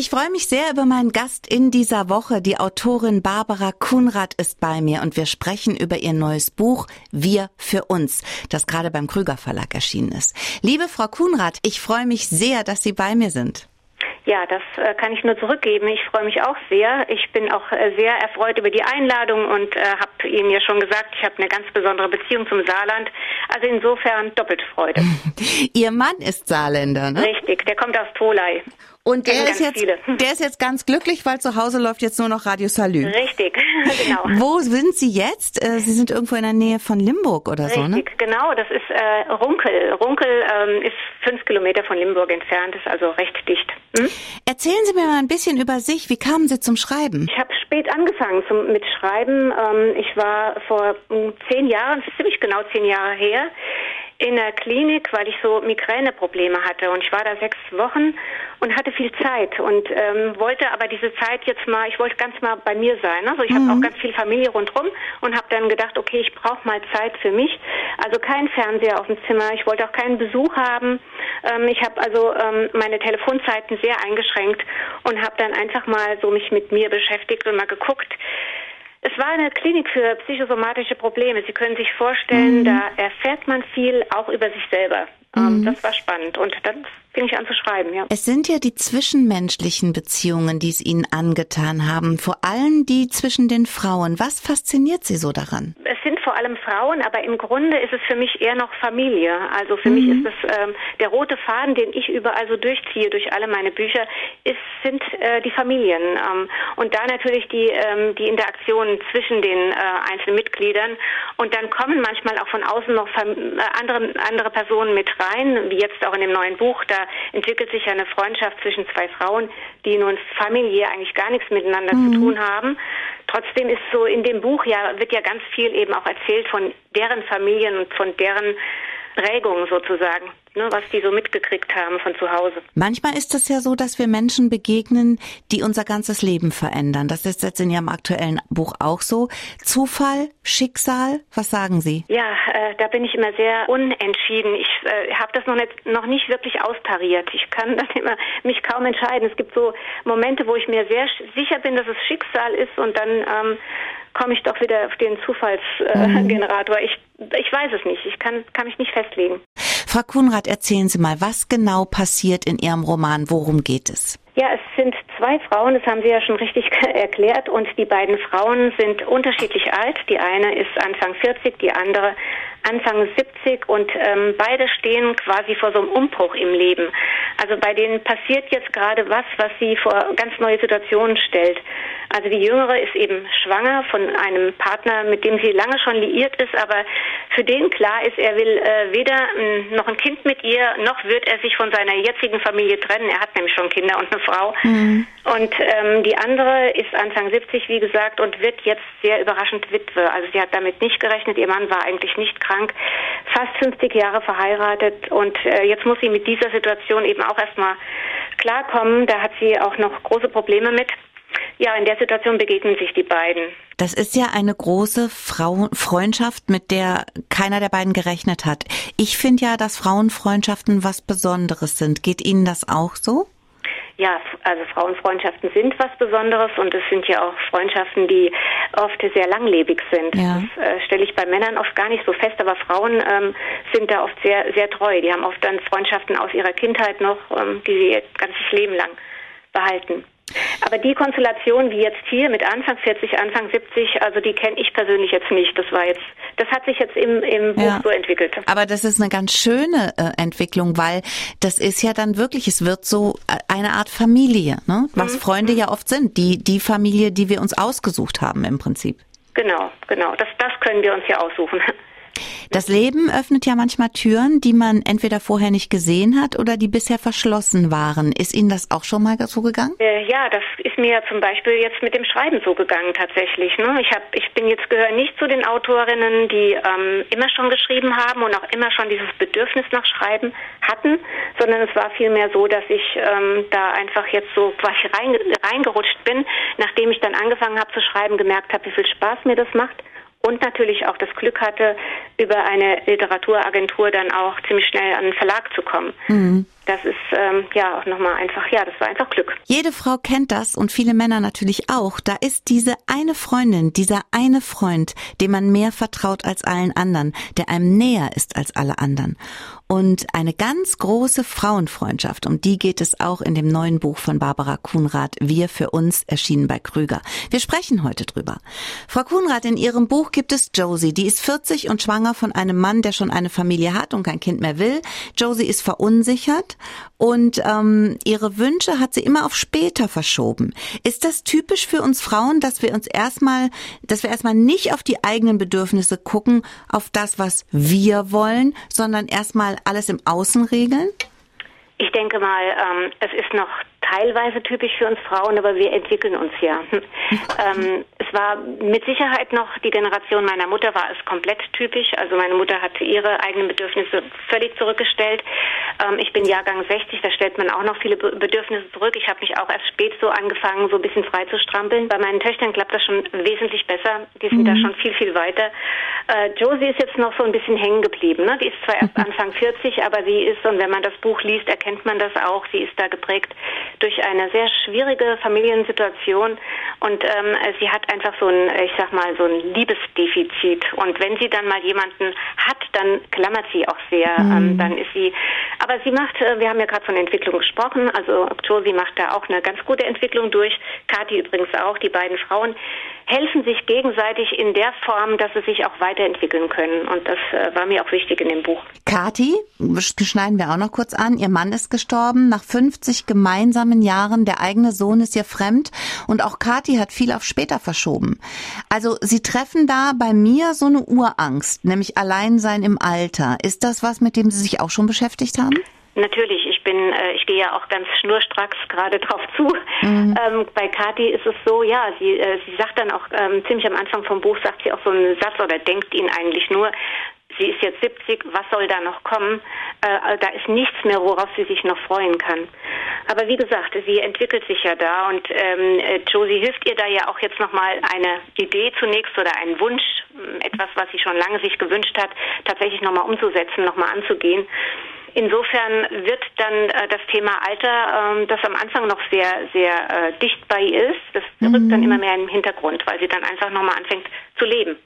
Ich freue mich sehr über meinen Gast in dieser Woche. Die Autorin Barbara Kunrad ist bei mir und wir sprechen über ihr neues Buch Wir für uns, das gerade beim Krüger Verlag erschienen ist. Liebe Frau Kunrad, ich freue mich sehr, dass Sie bei mir sind. Ja, das äh, kann ich nur zurückgeben. Ich freue mich auch sehr. Ich bin auch äh, sehr erfreut über die Einladung und äh, habe Ihnen ja schon gesagt, ich habe eine ganz besondere Beziehung zum Saarland. Also insofern doppelt Freude. Ihr Mann ist Saarländer, ne? Richtig, der kommt aus Tolai. Und der ist, jetzt, der ist jetzt ganz glücklich, weil zu Hause läuft jetzt nur noch Radio Salü. Richtig, genau. Wo sind Sie jetzt? Äh, Sie sind irgendwo in der Nähe von Limburg oder Richtig, so, ne? Richtig, genau. Das ist äh, Runkel. Runkel ähm, ist fünf Kilometer von Limburg entfernt, ist also recht dicht. Hm? Erzählen Sie mir mal ein bisschen über sich. Wie kamen Sie zum Schreiben? Ich habe spät angefangen zum, mit Schreiben. Ähm, ich war vor um, zehn Jahren, ziemlich genau zehn Jahre her, in der Klinik, weil ich so Migräneprobleme hatte. Und ich war da sechs Wochen und hatte viel Zeit und ähm, wollte aber diese Zeit jetzt mal, ich wollte ganz mal bei mir sein. Also ich mhm. habe auch ganz viel Familie rundherum und habe dann gedacht, okay, ich brauche mal Zeit für mich. Also kein Fernseher auf dem Zimmer. Ich wollte auch keinen Besuch haben. Ähm, ich habe also ähm, meine Telefonzeiten sehr eingeschränkt und habe dann einfach mal so mich mit mir beschäftigt und mal geguckt, es war eine Klinik für psychosomatische Probleme. Sie können sich vorstellen, mhm. da erfährt man viel auch über sich selber. Ähm, mhm. Das war spannend und dann fing ich an zu schreiben, ja. Es sind ja die zwischenmenschlichen Beziehungen, die es Ihnen angetan haben, vor allem die zwischen den Frauen. Was fasziniert Sie so daran? Es sind vor allem Frauen, aber im Grunde ist es für mich eher noch Familie. Also für mhm. mich ist es ähm, der rote Faden, den ich überall so durchziehe durch alle meine Bücher, ist, sind äh, die Familien ähm, und da natürlich die ähm, die Interaktionen zwischen den äh, einzelnen Mitgliedern und dann kommen manchmal auch von außen noch äh, andere andere Personen mit rein, wie jetzt auch in dem neuen Buch. Da entwickelt sich eine Freundschaft zwischen zwei Frauen, die nun familiär eigentlich gar nichts miteinander mhm. zu tun haben. Trotzdem ist so in dem Buch ja wird ja ganz viel eben auch erzählt von deren Familien und von deren Prägung sozusagen, ne, was die so mitgekriegt haben von zu Hause. Manchmal ist es ja so, dass wir Menschen begegnen, die unser ganzes Leben verändern. Das ist jetzt in Ihrem aktuellen Buch auch so. Zufall, Schicksal, was sagen Sie? Ja, äh, da bin ich immer sehr unentschieden. Ich äh, habe das noch nicht, noch nicht wirklich austariert. Ich kann dann immer mich kaum entscheiden. Es gibt so Momente, wo ich mir sehr sicher bin, dass es Schicksal ist und dann ähm, komme ich doch wieder auf den Zufallsgenerator. Mhm. Ich, ich weiß es nicht. Ich kann, kann mich nicht festlegen. Frau Kunrad, erzählen Sie mal, was genau passiert in Ihrem Roman? Worum geht es? Zwei Frauen, das haben Sie ja schon richtig erklärt, und die beiden Frauen sind unterschiedlich alt. Die eine ist Anfang 40, die andere Anfang 70 und ähm, beide stehen quasi vor so einem Umbruch im Leben. Also bei denen passiert jetzt gerade was, was sie vor ganz neue Situationen stellt. Also die Jüngere ist eben schwanger von einem Partner, mit dem sie lange schon liiert ist, aber für den klar ist, er will äh, weder äh, noch ein Kind mit ihr, noch wird er sich von seiner jetzigen Familie trennen. Er hat nämlich schon Kinder und eine Frau. Mhm. Und ähm, die andere ist Anfang 70, wie gesagt, und wird jetzt sehr überraschend Witwe. Also sie hat damit nicht gerechnet. Ihr Mann war eigentlich nicht krank, fast 50 Jahre verheiratet und äh, jetzt muss sie mit dieser Situation eben auch erstmal klarkommen. Da hat sie auch noch große Probleme mit. Ja, in der Situation begegnen sich die beiden. Das ist ja eine große Frau Freundschaft, mit der keiner der beiden gerechnet hat. Ich finde ja, dass Frauenfreundschaften was Besonderes sind. Geht Ihnen das auch so? Ja, also Frauenfreundschaften sind was Besonderes und es sind ja auch Freundschaften, die oft sehr langlebig sind. Ja. Das äh, stelle ich bei Männern oft gar nicht so fest, aber Frauen ähm, sind da oft sehr, sehr treu. Die haben oft dann Freundschaften aus ihrer Kindheit noch, ähm, die sie ihr ganzes Leben lang behalten. Aber die Konstellation wie jetzt hier mit Anfang 40, Anfang 70, also die kenne ich persönlich jetzt nicht. Das war jetzt, das hat sich jetzt im, im Buch ja. so entwickelt. Aber das ist eine ganz schöne äh, Entwicklung, weil das ist ja dann wirklich, es wird so äh, eine Art Familie, ne? was mhm. Freunde ja oft sind, die, die Familie, die wir uns ausgesucht haben im Prinzip. Genau, genau. Das, das können wir uns ja aussuchen. Das Leben öffnet ja manchmal Türen, die man entweder vorher nicht gesehen hat oder die bisher verschlossen waren. Ist Ihnen das auch schon mal so gegangen? Äh, ja, das ist mir zum Beispiel jetzt mit dem Schreiben so gegangen tatsächlich. Ne? Ich, hab, ich bin jetzt gehöre nicht zu den Autorinnen, die ähm, immer schon geschrieben haben und auch immer schon dieses Bedürfnis nach Schreiben hatten, sondern es war vielmehr so, dass ich ähm, da einfach jetzt so quasi rein, reingerutscht bin, nachdem ich dann angefangen habe zu schreiben, gemerkt habe, wie viel Spaß mir das macht und natürlich auch das Glück hatte, über eine Literaturagentur dann auch ziemlich schnell an den Verlag zu kommen. Mhm. Das ist ähm, ja auch nochmal einfach, ja, das war einfach Glück. Jede Frau kennt das und viele Männer natürlich auch. Da ist diese eine Freundin, dieser eine Freund, dem man mehr vertraut als allen anderen, der einem näher ist als alle anderen. Und eine ganz große Frauenfreundschaft, um die geht es auch in dem neuen Buch von Barbara Kuhnrath, Wir für uns, erschienen bei Krüger. Wir sprechen heute drüber. Frau Kuhnrath, in Ihrem Buch gibt es Josie, die ist 40 und schwanger von einem Mann, der schon eine Familie hat und kein Kind mehr will. Josie ist verunsichert und ähm, ihre Wünsche hat sie immer auf später verschoben. Ist das typisch für uns Frauen, dass wir uns erstmal, dass wir erstmal nicht auf die eigenen Bedürfnisse gucken, auf das, was wir wollen, sondern erstmal alles im Außen regeln? Ich denke mal, ähm, es ist noch teilweise typisch für uns Frauen, aber wir entwickeln uns ja. ähm, es war mit Sicherheit noch die Generation meiner Mutter war es komplett typisch. Also meine Mutter hat ihre eigenen Bedürfnisse völlig zurückgestellt. Ähm, ich bin Jahrgang 60, da stellt man auch noch viele Bedürfnisse zurück. Ich habe mich auch erst spät so angefangen, so ein bisschen frei zu strampeln. Bei meinen Töchtern klappt das schon wesentlich besser. Die sind mhm. da schon viel, viel weiter. Äh, Josie ist jetzt noch so ein bisschen hängen geblieben. Ne? Die ist zwar erst Anfang 40, aber sie ist, und wenn man das Buch liest, erkennt man das auch, sie ist da geprägt durch eine sehr schwierige Familiensituation und ähm, sie hat einfach so ein, ich sag mal, so ein Liebesdefizit. Und wenn sie dann mal jemanden hat, dann klammert sie auch sehr. Mhm. Ähm, dann ist sie, aber sie macht, äh, wir haben ja gerade von Entwicklung gesprochen, also Josie macht da auch eine ganz gute Entwicklung durch, Kathi übrigens auch, die beiden Frauen helfen sich gegenseitig in der Form, dass sie sich auch weiterentwickeln können. Und das äh, war mir auch wichtig in dem Buch. Kathi, schneiden wir auch noch kurz an. Ihr Mann ist gestorben nach 50 gemeinsamen Jahren. Der eigene Sohn ist ihr fremd. Und auch Kathi hat viel auf später verschoben. Also Sie treffen da bei mir so eine Urangst, nämlich Alleinsein im Alter. Ist das was, mit dem Sie sich auch schon beschäftigt haben? Natürlich, ich bin, äh, ich gehe ja auch ganz schnurstracks gerade drauf zu. Mhm. Ähm, bei Kathi ist es so, ja, sie, äh, sie sagt dann auch ähm, ziemlich am Anfang vom Buch, sagt sie auch so einen Satz oder denkt ihn eigentlich nur, sie ist jetzt 70, was soll da noch kommen? Äh, da ist nichts mehr, worauf sie sich noch freuen kann. Aber wie gesagt, sie entwickelt sich ja da und ähm, äh, Josie hilft ihr da ja auch jetzt nochmal eine Idee zunächst oder einen Wunsch, etwas, was sie schon lange sich gewünscht hat, tatsächlich nochmal umzusetzen, nochmal anzugehen. Insofern wird dann äh, das Thema Alter, ähm, das am Anfang noch sehr, sehr äh, dicht bei ist, das mhm. rückt dann immer mehr im Hintergrund, weil sie dann einfach nochmal anfängt zu leben.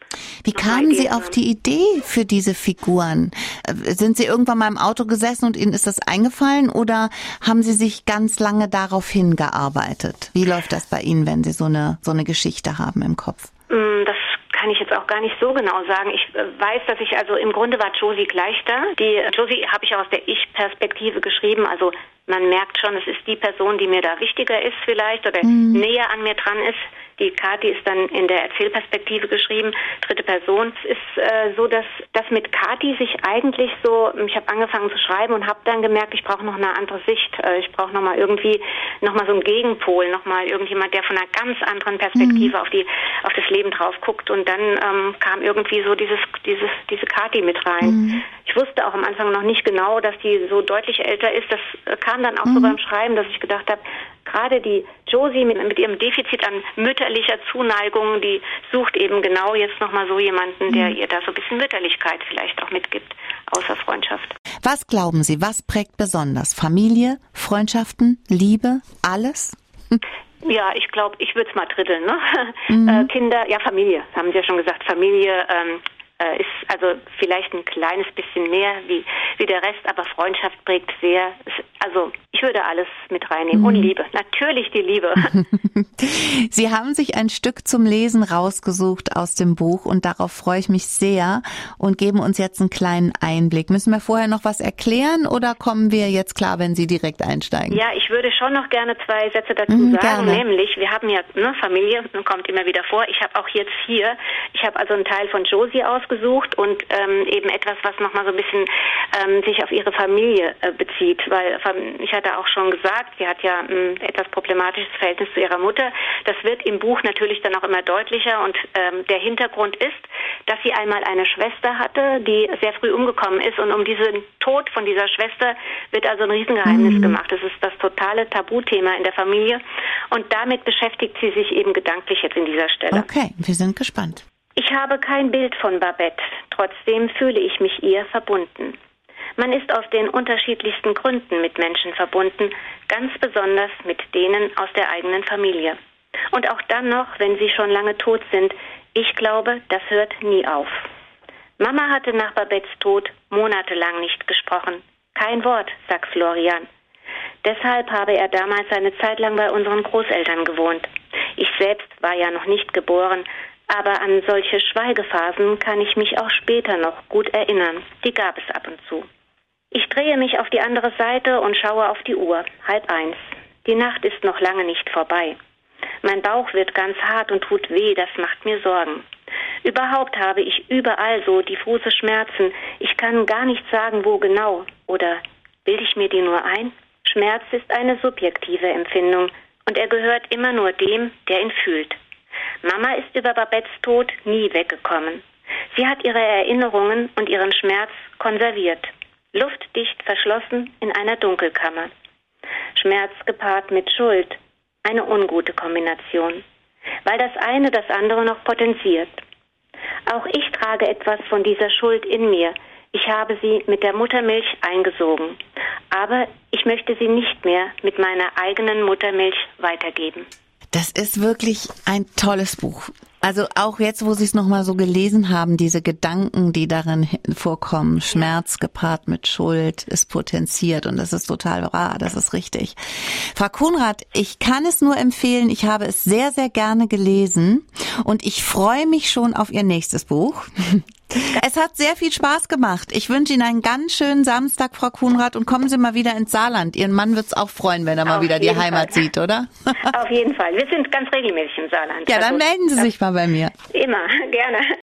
Wie kamen Sie auf die Idee für diese Figuren? Äh, sind Sie irgendwann mal im Auto gesessen und Ihnen ist das eingefallen oder haben Sie sich ganz lange darauf hingearbeitet? Wie läuft das bei Ihnen, wenn Sie so eine, so eine Geschichte haben im Kopf? Mm, das kann ich jetzt auch gar nicht so genau sagen. Ich äh, weiß, dass ich also im Grunde war Josie gleich da. Die Josie habe ich auch aus der Ich-Perspektive geschrieben. Also man merkt schon, es ist die Person, die mir da wichtiger ist vielleicht oder mhm. näher an mir dran ist. Die Kati ist dann in der Erzählperspektive geschrieben, dritte Person. Es ist äh, so, dass das mit Kati sich eigentlich so, ich habe angefangen zu schreiben und habe dann gemerkt, ich brauche noch eine andere Sicht. Äh, ich brauche noch mal irgendwie noch mal so einen Gegenpol, noch mal irgendjemand, der von einer ganz anderen Perspektive mhm. auf die auf das Leben drauf guckt. Und dann ähm, kam irgendwie so dieses dieses diese Kati mit rein. Mhm. Ich wusste auch am Anfang noch nicht genau, dass die so deutlich älter ist. Das äh, kam dann auch mhm. so beim Schreiben, dass ich gedacht habe, gerade die Josie mit, mit, ihrem Defizit an mütterlicher Zuneigung, die sucht eben genau jetzt nochmal so jemanden, der mhm. ihr da so ein bisschen Mütterlichkeit vielleicht auch mitgibt, außer Freundschaft. Was glauben Sie, was prägt besonders? Familie, Freundschaften, Liebe, alles? Ja, ich glaube, ich würde es mal dritteln. Ne? Mhm. Äh, Kinder, ja, Familie, haben Sie ja schon gesagt. Familie ähm, äh, ist also vielleicht ein kleines bisschen mehr wie, wie der Rest, aber Freundschaft prägt sehr. Also würde alles mit reinnehmen. Mhm. Und Liebe, natürlich die Liebe. Sie haben sich ein Stück zum Lesen rausgesucht aus dem Buch und darauf freue ich mich sehr und geben uns jetzt einen kleinen Einblick. Müssen wir vorher noch was erklären oder kommen wir jetzt klar, wenn Sie direkt einsteigen? Ja, ich würde schon noch gerne zwei Sätze dazu mhm, sagen, gerne. nämlich wir haben ja ne, Familie, kommt immer wieder vor. Ich habe auch jetzt hier, ich habe also einen Teil von Josie ausgesucht und ähm, eben etwas, was nochmal so ein bisschen ähm, sich auf ihre Familie äh, bezieht, weil ähm, ich hatte auch schon gesagt, sie hat ja ein etwas problematisches Verhältnis zu ihrer Mutter. Das wird im Buch natürlich dann auch immer deutlicher und ähm, der Hintergrund ist, dass sie einmal eine Schwester hatte, die sehr früh umgekommen ist und um diesen Tod von dieser Schwester wird also ein Riesengeheimnis mhm. gemacht. Das ist das totale Tabuthema in der Familie und damit beschäftigt sie sich eben gedanklich jetzt in dieser Stelle. Okay, wir sind gespannt. Ich habe kein Bild von Babette, trotzdem fühle ich mich ihr verbunden. Man ist aus den unterschiedlichsten Gründen mit Menschen verbunden, ganz besonders mit denen aus der eigenen Familie. Und auch dann noch, wenn sie schon lange tot sind, ich glaube, das hört nie auf. Mama hatte nach Babettes Tod monatelang nicht gesprochen. Kein Wort, sagt Florian. Deshalb habe er damals eine Zeit lang bei unseren Großeltern gewohnt. Ich selbst war ja noch nicht geboren, aber an solche Schweigephasen kann ich mich auch später noch gut erinnern. Die gab es ab und zu. Ich drehe mich auf die andere Seite und schaue auf die Uhr. Halb eins. Die Nacht ist noch lange nicht vorbei. Mein Bauch wird ganz hart und tut weh, das macht mir Sorgen. Überhaupt habe ich überall so diffuse Schmerzen. Ich kann gar nicht sagen, wo genau. Oder bilde ich mir die nur ein? Schmerz ist eine subjektive Empfindung und er gehört immer nur dem, der ihn fühlt. Mama ist über Babettes Tod nie weggekommen. Sie hat ihre Erinnerungen und ihren Schmerz konserviert, luftdicht verschlossen in einer Dunkelkammer. Schmerz gepaart mit Schuld, eine ungute Kombination, weil das eine das andere noch potenziert. Auch ich trage etwas von dieser Schuld in mir. Ich habe sie mit der Muttermilch eingesogen, aber ich möchte sie nicht mehr mit meiner eigenen Muttermilch weitergeben. Das ist wirklich ein tolles Buch. Also auch jetzt, wo Sie es nochmal so gelesen haben, diese Gedanken, die darin vorkommen, Schmerz gepaart mit Schuld, ist potenziert und das ist total wahr, das ist richtig. Frau Kuhnrath, ich kann es nur empfehlen, ich habe es sehr, sehr gerne gelesen und ich freue mich schon auf Ihr nächstes Buch. Es hat sehr viel Spaß gemacht. Ich wünsche Ihnen einen ganz schönen Samstag, Frau Kuhnrath, und kommen Sie mal wieder ins Saarland. Ihren Mann wird es auch freuen, wenn er mal Auf wieder die Heimat Fall. sieht, oder? Auf jeden Fall. Wir sind ganz regelmäßig im Saarland. Ja, dann also, melden Sie sich mal bei mir. Immer, gerne.